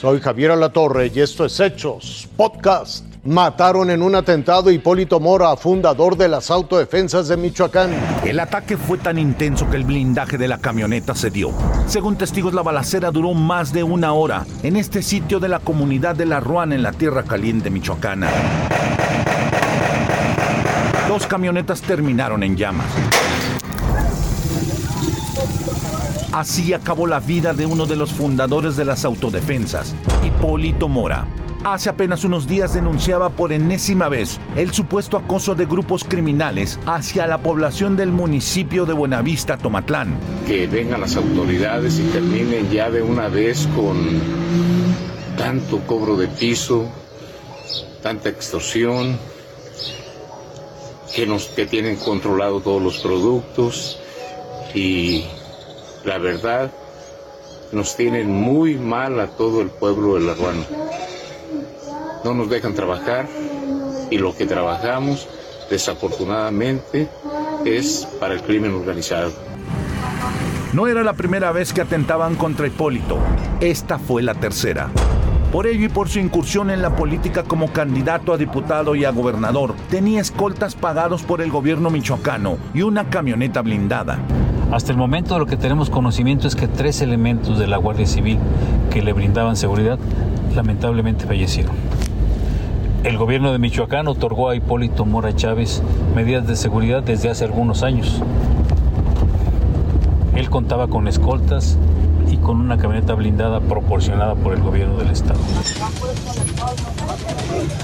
Soy Javier Alatorre y esto es Hechos Podcast. Mataron en un atentado Hipólito Mora, fundador de las autodefensas de Michoacán. El ataque fue tan intenso que el blindaje de la camioneta se dio. Según testigos, la balacera duró más de una hora en este sitio de la comunidad de La Ruana en la Tierra Caliente Michoacana. Dos camionetas terminaron en llamas. Así acabó la vida de uno de los fundadores de las autodefensas, Hipólito Mora. Hace apenas unos días denunciaba por enésima vez el supuesto acoso de grupos criminales hacia la población del municipio de Buenavista, Tomatlán. Que vengan las autoridades y terminen ya de una vez con tanto cobro de piso, tanta extorsión, que, nos, que tienen controlado todos los productos y la verdad nos tienen muy mal a todo el pueblo de La Ruana no nos dejan trabajar y lo que trabajamos desafortunadamente es para el crimen organizado. No era la primera vez que atentaban contra Hipólito, esta fue la tercera. Por ello y por su incursión en la política como candidato a diputado y a gobernador, tenía escoltas pagados por el gobierno michoacano y una camioneta blindada. Hasta el momento lo que tenemos conocimiento es que tres elementos de la Guardia Civil que le brindaban seguridad lamentablemente fallecieron. El gobierno de Michoacán otorgó a Hipólito Mora Chávez medidas de seguridad desde hace algunos años. Él contaba con escoltas y con una camioneta blindada proporcionada por el gobierno del estado.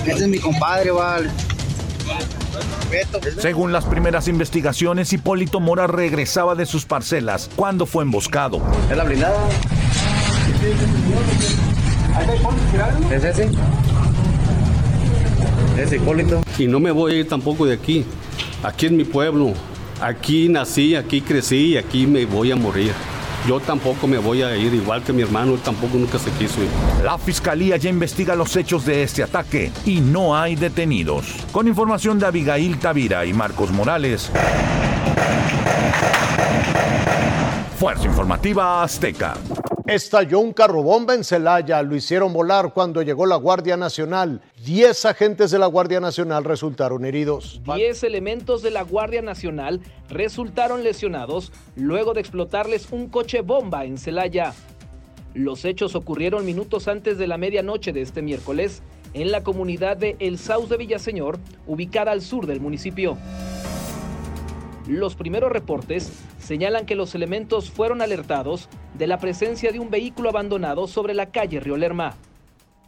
Este es mi compadre, vale. Según las primeras investigaciones, Hipólito Mora regresaba de sus parcelas cuando fue emboscado. ¿Es la blindada? ¿Es ese? Hipólito. Y no me voy a ir tampoco de aquí. Aquí es mi pueblo. Aquí nací, aquí crecí y aquí me voy a morir. Yo tampoco me voy a ir, igual que mi hermano, él tampoco nunca se quiso ir. La fiscalía ya investiga los hechos de este ataque y no hay detenidos. Con información de Abigail Tavira y Marcos Morales. Fuerza Informativa Azteca. Estalló un carrobomba en Celaya, lo hicieron volar cuando llegó la Guardia Nacional. Diez agentes de la Guardia Nacional resultaron heridos. Diez elementos de la Guardia Nacional resultaron lesionados luego de explotarles un coche bomba en Celaya. Los hechos ocurrieron minutos antes de la medianoche de este miércoles en la comunidad de El Saus de Villaseñor, ubicada al sur del municipio. Los primeros reportes señalan que los elementos fueron alertados de la presencia de un vehículo abandonado sobre la calle Río Lerma.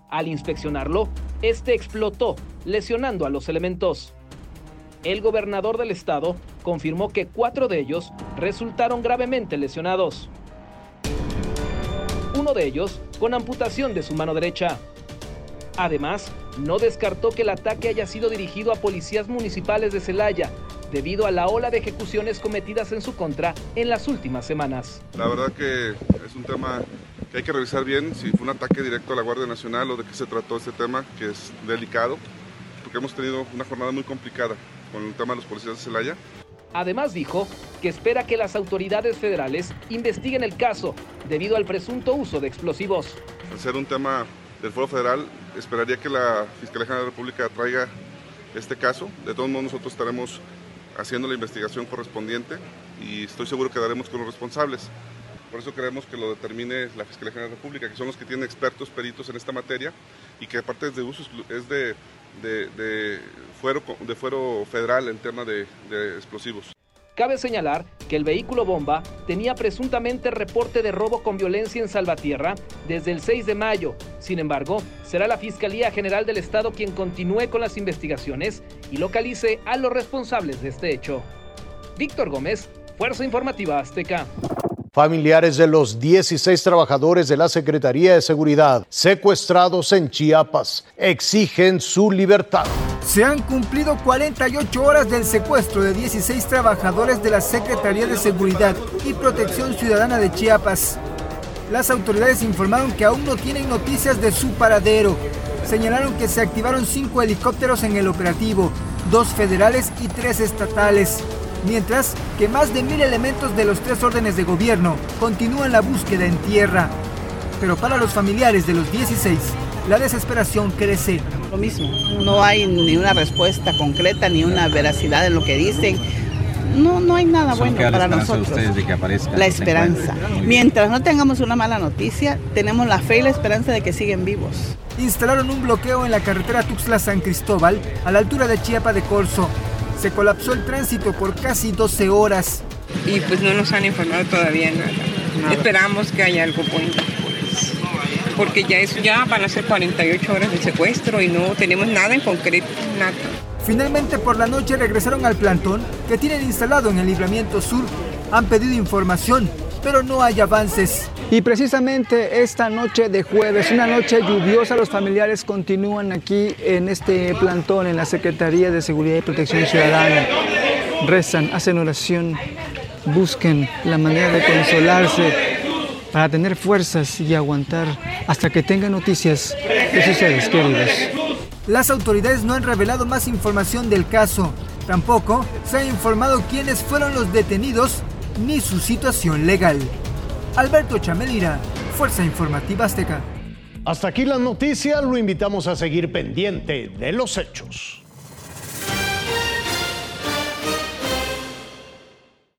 Al inspeccionarlo, este explotó, lesionando a los elementos. El gobernador del estado confirmó que cuatro de ellos resultaron gravemente lesionados. Uno de ellos con amputación de su mano derecha. Además, no descartó que el ataque haya sido dirigido a policías municipales de Celaya, debido a la ola de ejecuciones cometidas en su contra en las últimas semanas. La verdad que es un tema que hay que revisar bien si fue un ataque directo a la Guardia Nacional o de qué se trató este tema, que es delicado, porque hemos tenido una jornada muy complicada con el tema de los policías de Celaya. Además dijo que espera que las autoridades federales investiguen el caso debido al presunto uso de explosivos. Al ser un tema del Foro Federal, esperaría que la Fiscalía General de la República traiga este caso. De todos modos, nosotros estaremos haciendo la investigación correspondiente y estoy seguro que daremos con los responsables. Por eso queremos que lo determine la Fiscalía General de la República, que son los que tienen expertos, peritos en esta materia y que aparte es de uso, es de, de, fuero, de fuero federal en tema de explosivos. Cabe señalar que el vehículo bomba tenía presuntamente reporte de robo con violencia en Salvatierra desde el 6 de mayo. Sin embargo, será la Fiscalía General del Estado quien continúe con las investigaciones y localice a los responsables de este hecho. Víctor Gómez, Fuerza Informativa Azteca. Familiares de los 16 trabajadores de la Secretaría de Seguridad secuestrados en Chiapas exigen su libertad. Se han cumplido 48 horas del secuestro de 16 trabajadores de la Secretaría de Seguridad y Protección Ciudadana de Chiapas. Las autoridades informaron que aún no tienen noticias de su paradero. Señalaron que se activaron cinco helicópteros en el operativo, dos federales y tres estatales mientras que más de mil elementos de los tres órdenes de gobierno continúan la búsqueda en tierra. Pero para los familiares de los 16, la desesperación crece. Lo mismo, no hay ni una respuesta concreta ni una veracidad en lo que dicen. No, no hay nada bueno para nosotros. De que aparezca, la esperanza. Mientras no tengamos una mala noticia, tenemos la fe y la esperanza de que siguen vivos. Instalaron un bloqueo en la carretera Tuxtla-San Cristóbal, a la altura de Chiapa de Corzo. Se colapsó el tránsito por casi 12 horas. Y pues no nos han informado todavía nada. Esperamos que haya algo bueno. Porque ya, eso ya van a ser 48 horas de secuestro y no tenemos nada en concreto, nada. Finalmente por la noche regresaron al plantón que tienen instalado en el libramiento sur. Han pedido información, pero no hay avances. Y precisamente esta noche de jueves, una noche lluviosa, los familiares continúan aquí en este plantón en la Secretaría de Seguridad y Protección Ciudadana. Rezan, hacen oración, busquen la manera de consolarse para tener fuerzas y aguantar hasta que tengan noticias de sus seres queridos. Las autoridades no han revelado más información del caso. Tampoco se ha informado quiénes fueron los detenidos ni su situación legal. Alberto Chamelira, Fuerza Informativa Azteca. Hasta aquí la noticia, lo invitamos a seguir pendiente de los hechos.